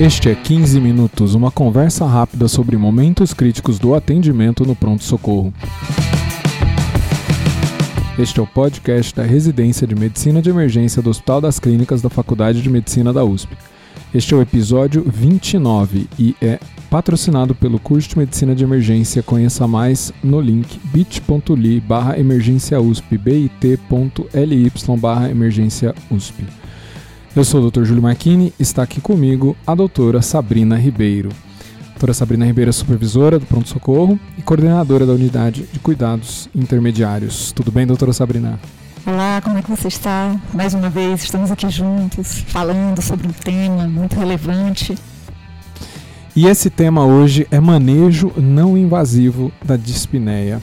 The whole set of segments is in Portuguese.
Este é 15 Minutos, uma conversa rápida sobre momentos críticos do atendimento no pronto-socorro. Este é o podcast da Residência de Medicina de Emergência do Hospital das Clínicas da Faculdade de Medicina da USP. Este é o episódio 29 e é patrocinado pelo curso de Medicina de Emergência. Conheça mais no link bit.ly barra emergência USP, bit.ly barra emergência USP. Eu sou o Dr. Júlio Marchini, está aqui comigo a doutora Sabrina Ribeiro. A doutora Sabrina Ribeiro é supervisora do pronto-socorro e coordenadora da unidade de cuidados intermediários. Tudo bem, doutora Sabrina? Olá, como é que você está? Mais uma vez, estamos aqui juntos, falando sobre um tema muito relevante. E esse tema hoje é manejo não invasivo da dispneia.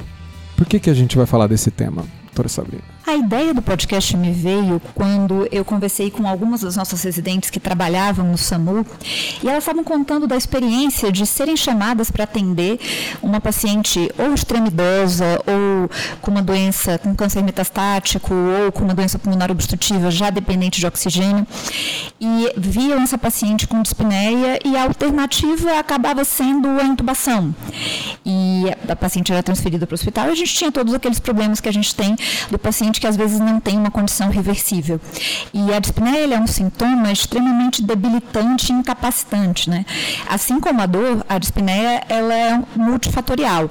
Por que, que a gente vai falar desse tema, doutora Sabrina? A ideia do podcast me veio quando eu conversei com algumas das nossas residentes que trabalhavam no SAMU e elas estavam contando da experiência de serem chamadas para atender uma paciente ou extremidosa ou com uma doença com câncer metastático ou com uma doença pulmonar obstrutiva já dependente de oxigênio e viam essa paciente com dispneia e a alternativa acabava sendo a intubação. E a paciente era transferida para o hospital e a gente tinha todos aqueles problemas que a gente tem do paciente que às vezes não tem uma condição reversível. E a dispneia é um sintoma extremamente debilitante e incapacitante. Né? Assim como a dor, a dispneia ela é multifatorial,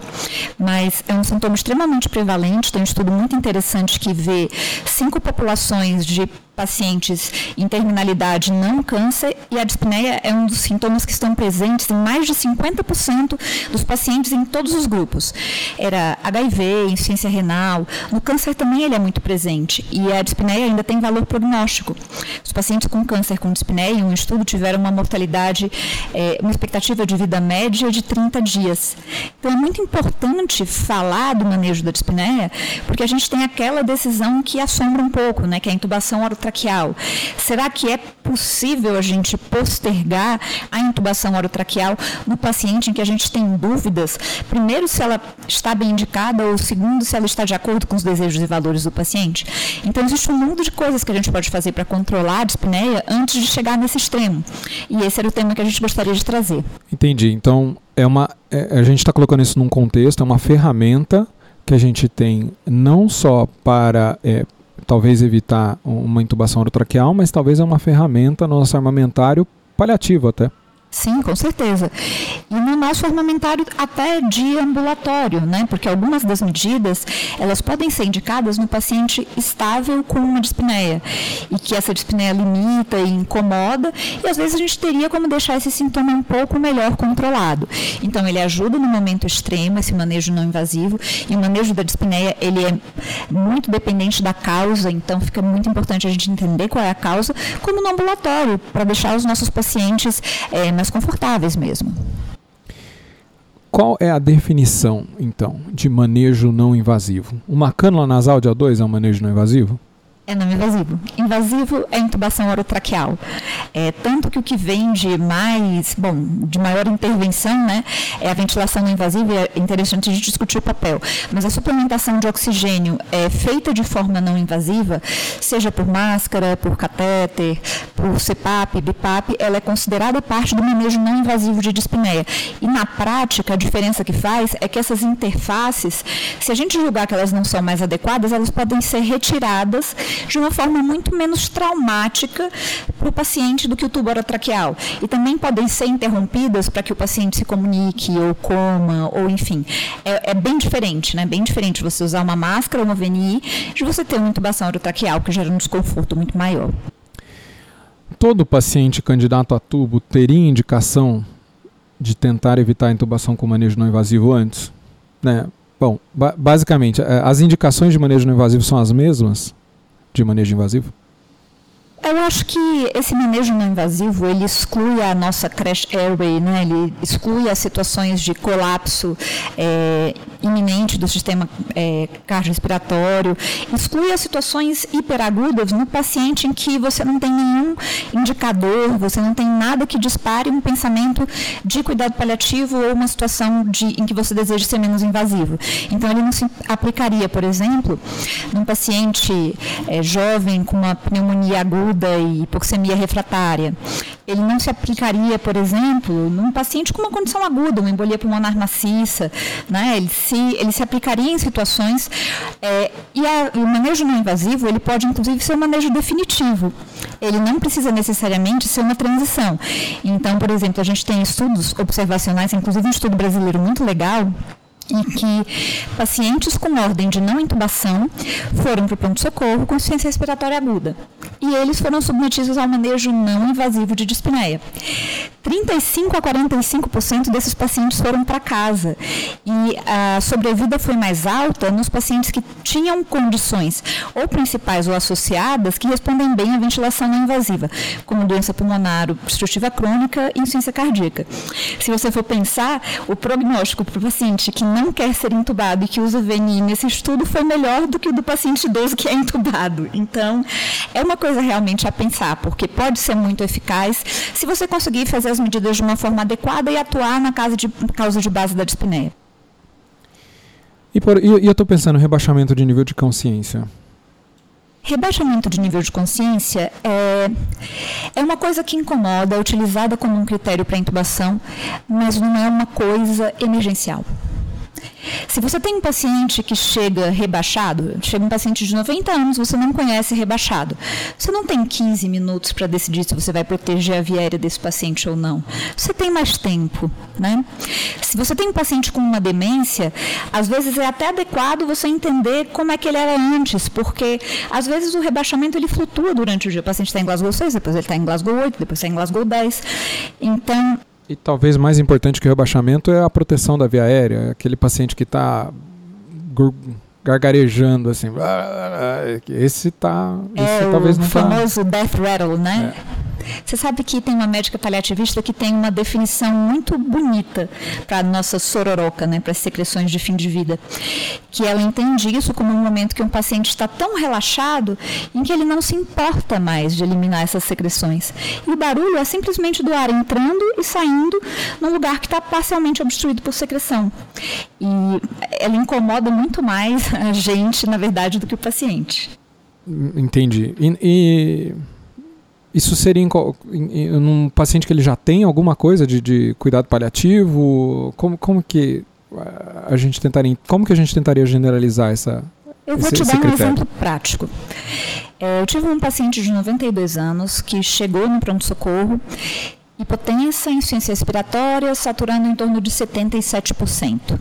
mas é um sintoma extremamente prevalente. Tem um estudo muito interessante que vê cinco populações de pacientes em terminalidade não câncer e a dispneia é um dos sintomas que estão presentes em mais de 50% dos pacientes em todos os grupos. Era HIV, insuficiência renal, no câncer também ele é muito presente e a dispneia ainda tem valor prognóstico. Os pacientes com câncer com dispneia, em um estudo, tiveram uma mortalidade, é, uma expectativa de vida média de 30 dias. Então é muito importante falar do manejo da dispneia, porque a gente tem aquela decisão que assombra um pouco, né, que é a intubação orotraqueal orotraqueal. Será que é possível a gente postergar a intubação orotraqueal no paciente em que a gente tem dúvidas? Primeiro, se ela está bem indicada, ou segundo, se ela está de acordo com os desejos e valores do paciente. Então, existe um mundo de coisas que a gente pode fazer para controlar a dispneia antes de chegar nesse extremo. E esse era o tema que a gente gostaria de trazer. Entendi. Então, é uma, é, a gente está colocando isso num contexto, é uma ferramenta que a gente tem não só para é, talvez evitar uma intubação orotraqueal, mas talvez é uma ferramenta no nosso armamentário paliativo até. Sim, com certeza. E no nosso armamentário até de ambulatório, né? Porque algumas das medidas, elas podem ser indicadas no paciente estável com uma dispneia e que essa dispneia limita e incomoda e às vezes a gente teria como deixar esse sintoma um pouco melhor controlado. Então ele ajuda no momento extremo esse manejo não invasivo e o manejo da dispneia ele é muito dependente da causa, então fica muito importante a gente entender qual é a causa, como no ambulatório, para deixar os nossos pacientes é, mais confortáveis mesmo. Qual é a definição, então, de manejo não invasivo? Uma cânula nasal de O2 é um manejo não invasivo? É não invasivo. Invasivo é intubação orotraqueal. É, tanto que o que vem de mais, bom, de maior intervenção, né, é a ventilação não invasiva, é interessante a gente discutir o papel. Mas a suplementação de oxigênio é feita de forma não invasiva, seja por máscara, por catéter, por CPAP, BIPAP, ela é considerada parte do manejo não invasivo de dispneia. E na prática, a diferença que faz é que essas interfaces, se a gente julgar que elas não são mais adequadas, elas podem ser retiradas de uma forma muito menos traumática para o paciente do que o tubo orotraqueal. E também podem ser interrompidas para que o paciente se comunique ou coma, ou enfim. É, é, bem diferente, né? Bem diferente você usar uma máscara ou uma VNI de você ter uma intubação orotraqueal, que gera um desconforto muito maior. Todo paciente candidato a tubo teria indicação de tentar evitar a intubação com manejo não invasivo antes? Né? Bom, ba basicamente, é, as indicações de manejo não invasivo são as mesmas? De manejo invasivo? Eu acho que esse manejo não invasivo, ele exclui a nossa crash airway, né? ele exclui as situações de colapso é, iminente do sistema é, cardiorrespiratório, exclui as situações hiperagudas no paciente em que você não tem nenhum indicador, você não tem nada que dispare um pensamento de cuidado paliativo ou uma situação de, em que você deseja ser menos invasivo. Então, ele não se aplicaria, por exemplo, num paciente é, jovem com uma pneumonia aguda e hipoxemia refratária ele não se aplicaria, por exemplo, num paciente com uma condição aguda, uma embolia pulmonar maciça, né? ele, se, ele se aplicaria em situações, é, e a, o manejo não invasivo, ele pode inclusive ser um manejo definitivo, ele não precisa necessariamente ser uma transição. Então, por exemplo, a gente tem estudos observacionais, inclusive um estudo brasileiro muito legal, em que pacientes com ordem de não intubação foram para o pronto-socorro com insuficiência respiratória aguda. E eles foram submetidos ao manejo não invasivo de dispneia. 35 a 45% desses pacientes foram para casa. E a sobrevida foi mais alta nos pacientes que tinham condições ou principais ou associadas que respondem bem à ventilação não invasiva, como doença pulmonar obstrutiva crônica e insuficiência cardíaca. Se você for pensar, o prognóstico para o paciente que não quer ser entubado e que usa VNI nesse estudo foi melhor do que o do paciente idoso que é entubado. Então, é uma coisa realmente a pensar, porque pode ser muito eficaz se você conseguir fazer as medidas de uma forma adequada e atuar na causa de, causa de base da dispneia. E, por, e, e eu estou pensando rebaixamento de nível de consciência. Rebaixamento de nível de consciência é, é uma coisa que incomoda, é utilizada como um critério para intubação, mas não é uma coisa emergencial. Se você tem um paciente que chega rebaixado, chega um paciente de 90 anos, você não conhece rebaixado. Você não tem 15 minutos para decidir se você vai proteger a via aérea desse paciente ou não. Você tem mais tempo, né? Se você tem um paciente com uma demência, às vezes é até adequado você entender como é que ele era antes, porque às vezes o rebaixamento ele flutua durante o dia. O paciente está em Glasgow 6, depois ele está em Glasgow 8, depois está em Glasgow 10. Então, e talvez mais importante que o rebaixamento é a proteção da via aérea. Aquele paciente que está gargarejando assim. Esse tá. Esse é talvez o não tá famoso tá... death rattle, né? É. Você sabe que tem uma médica paliativista que tem uma definição muito bonita para a nossa sororoca, né, para as secreções de fim de vida, que ela entende isso como um momento que um paciente está tão relaxado em que ele não se importa mais de eliminar essas secreções. E o barulho é simplesmente do ar entrando e saindo num lugar que está parcialmente obstruído por secreção. E ela incomoda muito mais a gente, na verdade, do que o paciente. Entendi. e... e isso seria em, em, em, um paciente que ele já tem alguma coisa de, de cuidado paliativo? Como, como que a gente tentaria, como que a gente tentaria generalizar essa Eu vou esse, te dar um exemplo prático. É, eu tive um paciente de 92 anos que chegou no pronto-socorro hipotensão, insuficiência respiratória, saturando em torno de 77%.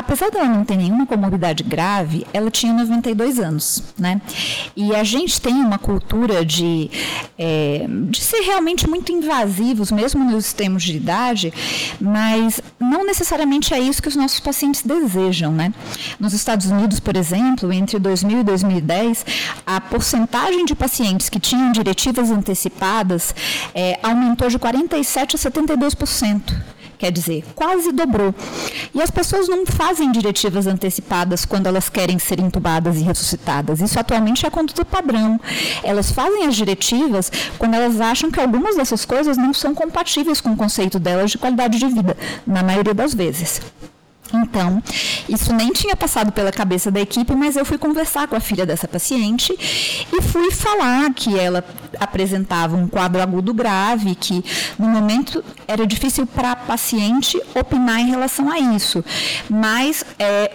Apesar dela não ter nenhuma comorbidade grave, ela tinha 92 anos, né? E a gente tem uma cultura de, é, de ser realmente muito invasivos, mesmo nos termos de idade, mas não necessariamente é isso que os nossos pacientes desejam, né? Nos Estados Unidos, por exemplo, entre 2000 e 2010, a porcentagem de pacientes que tinham diretivas antecipadas é, aumentou de 47 a 72% quer dizer, quase dobrou. E as pessoas não fazem diretivas antecipadas quando elas querem ser entubadas e ressuscitadas. Isso atualmente é a conduta padrão. Elas fazem as diretivas quando elas acham que algumas dessas coisas não são compatíveis com o conceito delas de qualidade de vida, na maioria das vezes. Então, isso nem tinha passado pela cabeça da equipe, mas eu fui conversar com a filha dessa paciente e fui falar que ela apresentava um quadro agudo grave, que no momento era difícil para a paciente opinar em relação a isso. Mas é,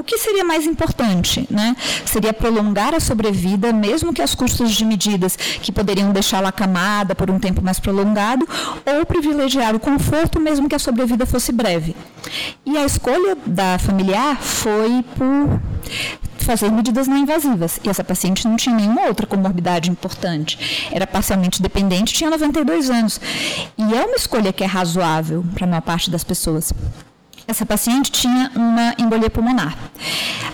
o que seria mais importante? Né? Seria prolongar a sobrevida, mesmo que as custas de medidas que poderiam deixá-la acamada por um tempo mais prolongado, ou privilegiar o conforto, mesmo que a sobrevida fosse breve. E a escolha da familiar foi por fazer medidas não invasivas. E essa paciente não tinha nenhuma outra comorbidade importante. Era parcialmente dependente, tinha 92 anos. E é uma escolha que é razoável para a maior parte das pessoas. Essa paciente tinha uma embolia pulmonar.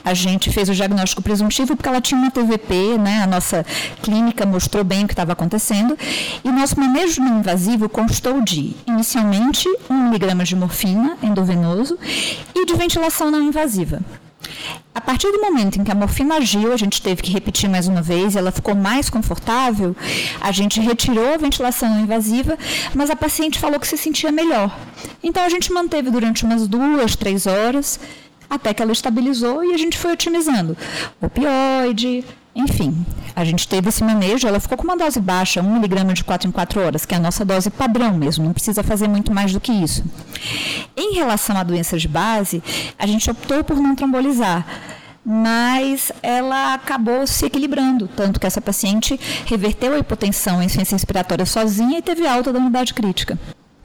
A gente fez o diagnóstico presuntivo porque ela tinha uma TVP, né? A nossa clínica mostrou bem o que estava acontecendo. E o nosso manejo não invasivo constou de, inicialmente, 1 mg de morfina endovenoso e de ventilação não invasiva. A partir do momento em que a morfina agiu, a gente teve que repetir mais uma vez, ela ficou mais confortável, a gente retirou a ventilação invasiva, mas a paciente falou que se sentia melhor. Então a gente manteve durante umas duas, três horas, até que ela estabilizou e a gente foi otimizando opioide, Enfim, a gente teve esse manejo, ela ficou com uma dose baixa, 1 miligrama de 4 em 4 horas, que é a nossa dose padrão mesmo, não precisa fazer muito mais do que isso. Em relação à doença de base, a gente optou por não trombolizar mas ela acabou se equilibrando, tanto que essa paciente reverteu a hipotensão em ciência respiratória sozinha e teve alta da unidade crítica.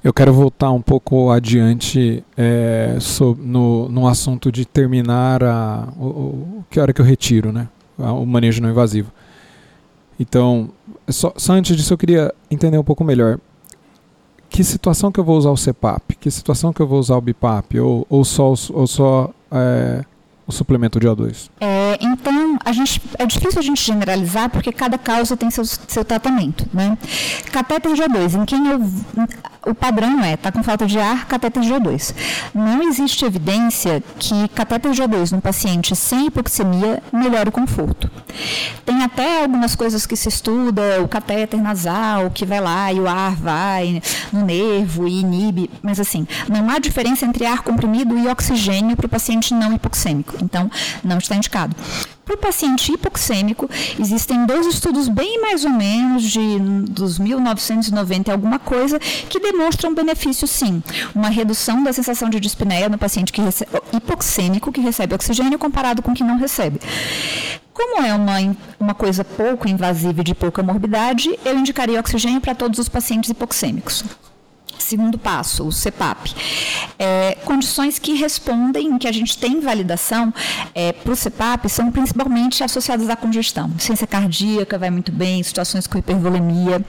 Eu quero voltar um pouco adiante é, no, no assunto de terminar a, o, o, que hora que eu retiro, né? O manejo não invasivo. Então, só, só antes disso eu queria entender um pouco melhor. Que situação que eu vou usar o CPAP? Que situação que eu vou usar o BIPAP? Ou, ou só, ou só é, o suplemento de O2? É, então, a gente, é difícil a gente generalizar porque cada causa tem seu, seu tratamento. Né? Catéter de O2, em quem eu, o padrão é, está com falta de ar, catéter de O2. Não existe evidência que catéter de O2 num paciente sem hipoxemia melhore o conforto. Tem até algumas coisas que se estuda, o catéter nasal, que vai lá e o ar vai no nervo e inibe, mas assim, não há diferença entre ar comprimido e oxigênio para o paciente não hipoxêmico. Então, não está indicado. Para o paciente hipoxêmico, existem dois estudos bem mais ou menos de dos 1990 alguma coisa que demonstram benefício sim, uma redução da sensação de dispneia no paciente que recebe, hipoxêmico que recebe oxigênio comparado com que não recebe. Como é uma, uma coisa pouco invasiva e de pouca morbidade, eu indicaria oxigênio para todos os pacientes hipoxêmicos. Segundo passo, o CEPAP. É, condições que respondem, que a gente tem validação é, para o CEPAP, são principalmente associadas à congestão. Ciência cardíaca vai muito bem, situações com hipervolemia.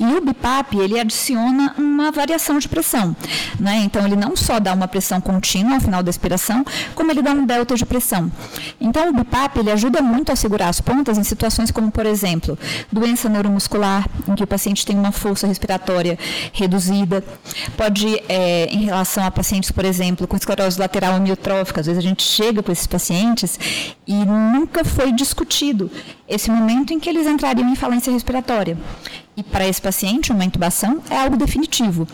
E o BIPAP, ele adiciona uma variação de pressão. Né? Então, ele não só dá uma pressão contínua ao final da expiração, como ele dá um delta de pressão. Então, o BIPAP, ele ajuda muito a segurar as pontas em situações como, por exemplo, doença neuromuscular, em que o paciente tem uma força respiratória reduzida, Pode, é, em relação a pacientes, por exemplo, com esclerose lateral amiotrófica, às vezes a gente chega com esses pacientes e nunca foi discutido esse momento em que eles entrariam em falência respiratória. E para esse paciente, uma intubação é algo definitivo.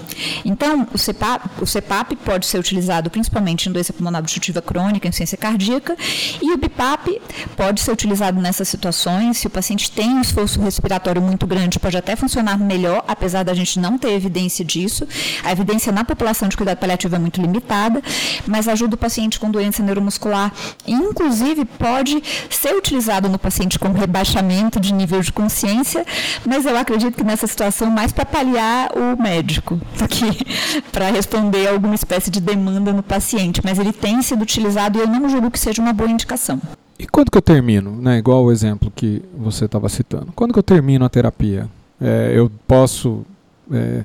Então, o CPAP, o CPAP pode ser utilizado principalmente em doença pulmonar obstrutiva crônica, em ciência cardíaca, e o BIPAP pode ser utilizado nessas situações. Se o paciente tem um esforço respiratório muito grande, pode até funcionar melhor, apesar da gente não ter evidência disso. A evidência na população de cuidado paliativo é muito limitada, mas ajuda o paciente com doença neuromuscular. Inclusive, pode ser utilizado no paciente com rebaixamento de nível de consciência, mas eu acredito que nessa situação mais para paliar o médico do que para responder a alguma espécie de demanda no paciente. Mas ele tem sido utilizado e eu não julgo que seja uma boa indicação. E quando que eu termino, né? Igual o exemplo que você estava citando. Quando que eu termino a terapia? É, eu posso é,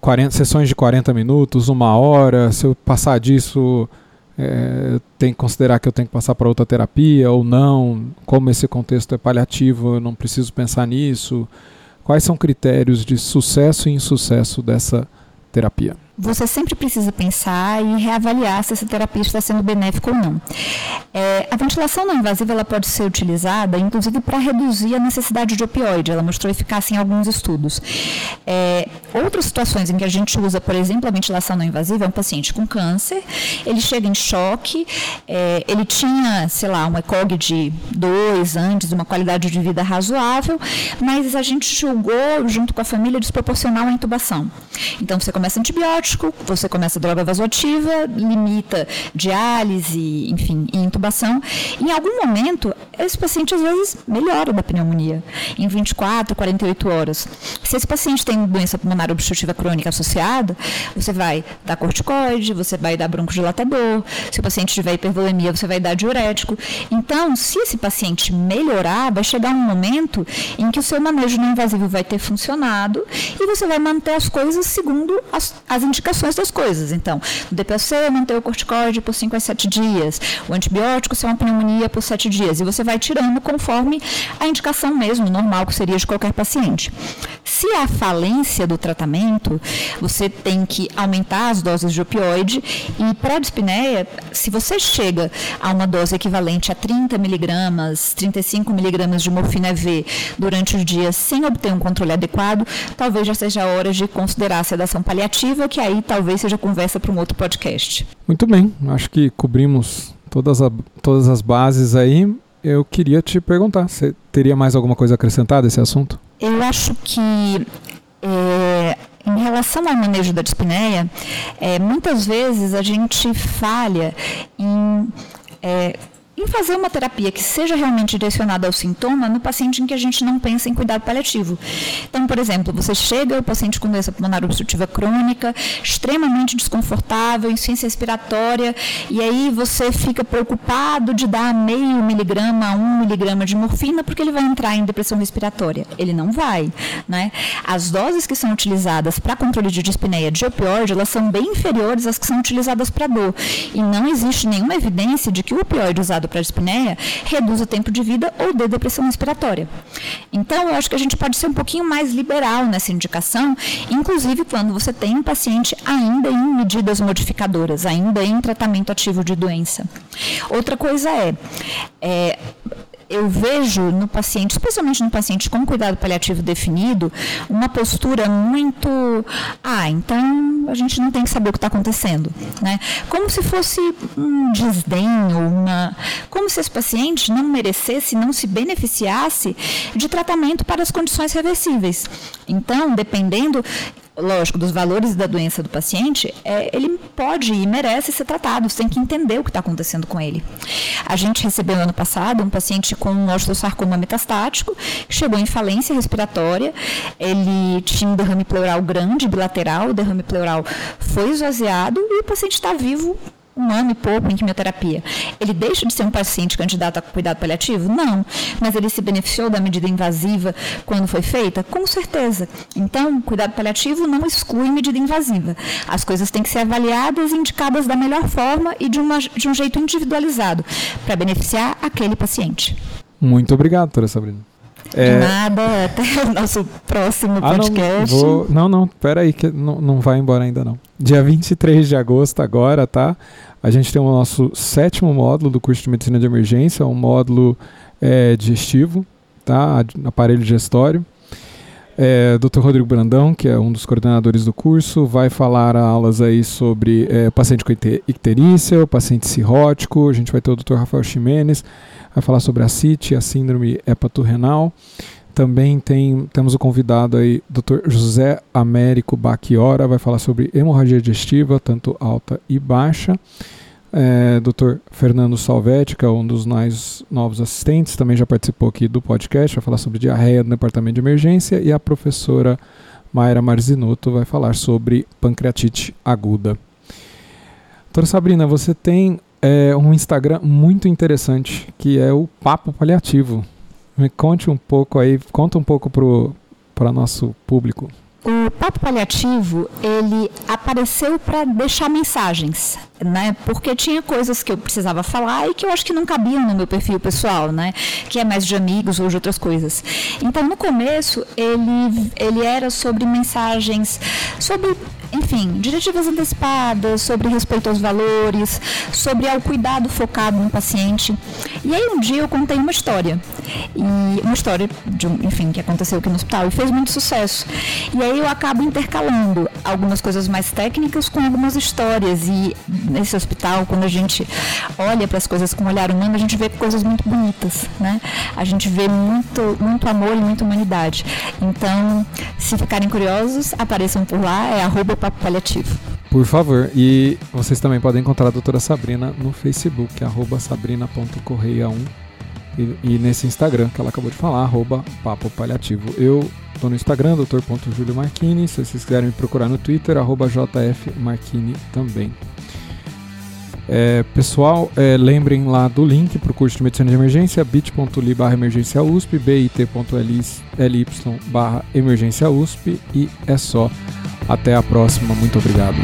40, sessões de 40 minutos, uma hora. Se eu passar disso, é, tem que considerar que eu tenho que passar para outra terapia ou não? Como esse contexto é paliativo, eu não preciso pensar nisso. Quais são critérios de sucesso e insucesso dessa terapia? Você sempre precisa pensar e reavaliar se essa terapia está sendo benéfica ou não. É, a ventilação não invasiva ela pode ser utilizada, inclusive, para reduzir a necessidade de opioide. Ela mostrou eficácia em alguns estudos. É, outras situações em que a gente usa, por exemplo, a ventilação não invasiva é um paciente com câncer, ele chega em choque, é, ele tinha, sei lá, um ECOG de dois antes, uma qualidade de vida razoável, mas a gente julgou, junto com a família, desproporcional a intubação. Então, você começa antibiótico, antibiótico, você começa droga vasoativa, limita diálise, enfim, intubação. Em algum momento, esse paciente às vezes melhora da pneumonia, em 24, 48 horas. Se esse paciente tem doença pulmonar obstrutiva crônica associada, você vai dar corticoide, você vai dar broncodilatador. Se o paciente tiver hipervolemia, você vai dar diurético. Então, se esse paciente melhorar, vai chegar um momento em que o seu manejo não invasivo vai ter funcionado e você vai manter as coisas segundo as, as indicações das coisas. Então, o DPC manter o corticoide por 5 a 7 dias, o antibiótico ser uma pneumonia por 7 dias, e você vai tirando conforme a indicação mesmo, normal que seria de qualquer paciente. Se há falência do tratamento, você tem que aumentar as doses de opioide e para a dispneia, se você chega a uma dose equivalente a 30 miligramas, 35 miligramas de morfina EV durante os dias sem obter um controle adequado, talvez já seja a hora de considerar a sedação paliativa, que aí talvez seja conversa para um outro podcast. Muito bem, acho que cobrimos todas, a, todas as bases aí. eu queria te perguntar, você teria mais alguma coisa acrescentada a esse assunto? Eu acho que é, em relação ao manejo da dispneia, é, muitas vezes a gente falha em é, em fazer uma terapia que seja realmente direcionada ao sintoma no paciente em que a gente não pensa em cuidado paliativo. Então, por exemplo, você chega, o paciente com doença pulmonar obstrutiva crônica, extremamente desconfortável, insuficiência respiratória, e aí você fica preocupado de dar meio miligrama a um miligrama de morfina porque ele vai entrar em depressão respiratória. Ele não vai. Né? As doses que são utilizadas para controle de dispneia de opioide, elas são bem inferiores às que são utilizadas para dor. E não existe nenhuma evidência de que o opioide usado para dispneia reduz o tempo de vida ou de depressão respiratória. Então, eu acho que a gente pode ser um pouquinho mais liberal nessa indicação, inclusive quando você tem um paciente ainda em medidas modificadoras, ainda em tratamento ativo de doença. Outra coisa é, é eu vejo no paciente, especialmente no paciente com cuidado paliativo definido, uma postura muito. Ah, então a gente não tem que saber o que está acontecendo. Né? Como se fosse um desdém, uma. Como se esse paciente não merecesse, não se beneficiasse de tratamento para as condições reversíveis. Então, dependendo, lógico, dos valores da doença do paciente, é, ele pode e merece ser tratado, você tem que entender o que está acontecendo com ele. A gente recebeu no ano passado um paciente com um osteosarcoma metastático, chegou em falência respiratória, ele tinha um derrame pleural grande, bilateral, o derrame pleural foi esvaziado e o paciente está vivo um ano e pouco em quimioterapia, ele deixa de ser um paciente candidato a cuidado paliativo? Não. Mas ele se beneficiou da medida invasiva quando foi feita? Com certeza. Então, cuidado paliativo não exclui medida invasiva. As coisas têm que ser avaliadas e indicadas da melhor forma e de, uma, de um jeito individualizado, para beneficiar aquele paciente. Muito obrigado, doutora Sabrina. É... De nada, até o nosso próximo ah, podcast. Não, vou... não, não, peraí, que não, não vai embora ainda não. Dia 23 de agosto agora, tá? A gente tem o nosso sétimo módulo do curso de Medicina de Emergência, um módulo é, digestivo, tá? Aparelho digestório. É, Dr. Rodrigo Brandão, que é um dos coordenadores do curso, vai falar aulas aí sobre é, paciente com icterícia, o paciente cirrótico. A gente vai ter o Dr. Rafael Ximenes, vai falar sobre a CIT, a síndrome hepatorrenal. Também tem, temos o convidado aí, Dr. José Américo Baquiora, vai falar sobre hemorragia digestiva, tanto alta e baixa. É, Dr. Fernando Salvetti, que é um dos mais novos assistentes, também já participou aqui do podcast, vai falar sobre diarreia no departamento de emergência. E a professora Mayra Marzinotto vai falar sobre pancreatite aguda. Doutora Sabrina, você tem é, um Instagram muito interessante, que é o Papo Paliativo. Me conte um pouco aí, conta um pouco para nosso público. O papo paliativo, ele apareceu para deixar mensagens, né? Porque tinha coisas que eu precisava falar e que eu acho que não cabiam no meu perfil pessoal, né? Que é mais de amigos ou de outras coisas. Então, no começo, ele, ele era sobre mensagens, sobre enfim, diretivas antecipadas, sobre respeito aos valores, sobre ao cuidado focado no paciente. E aí um dia eu contei uma história, e uma história de enfim, que aconteceu aqui no hospital e fez muito sucesso. E aí eu acabo intercalando algumas coisas mais técnicas com algumas histórias e nesse hospital, quando a gente olha para as coisas com um olhar humano, a gente vê coisas muito bonitas, né? A gente vê muito, muito amor e muita humanidade. Então, se ficarem curiosos, apareçam por lá, é arroba papo paliativo. Por favor. E vocês também podem encontrar a doutora Sabrina no Facebook, arroba sabrina.correia1. E, e, nesse Instagram que ela acabou de falar, arroba papo paliativo. Eu tô no Instagram, doutor.juliomarquini. Se vocês quiserem me procurar no Twitter, arroba jfmarquini também. É, pessoal, é, lembrem lá do link para o curso de Medicina de Emergência, bit.ly barra emergência USP, bit.ly barra emergência USP e é só. Até a próxima, muito obrigado.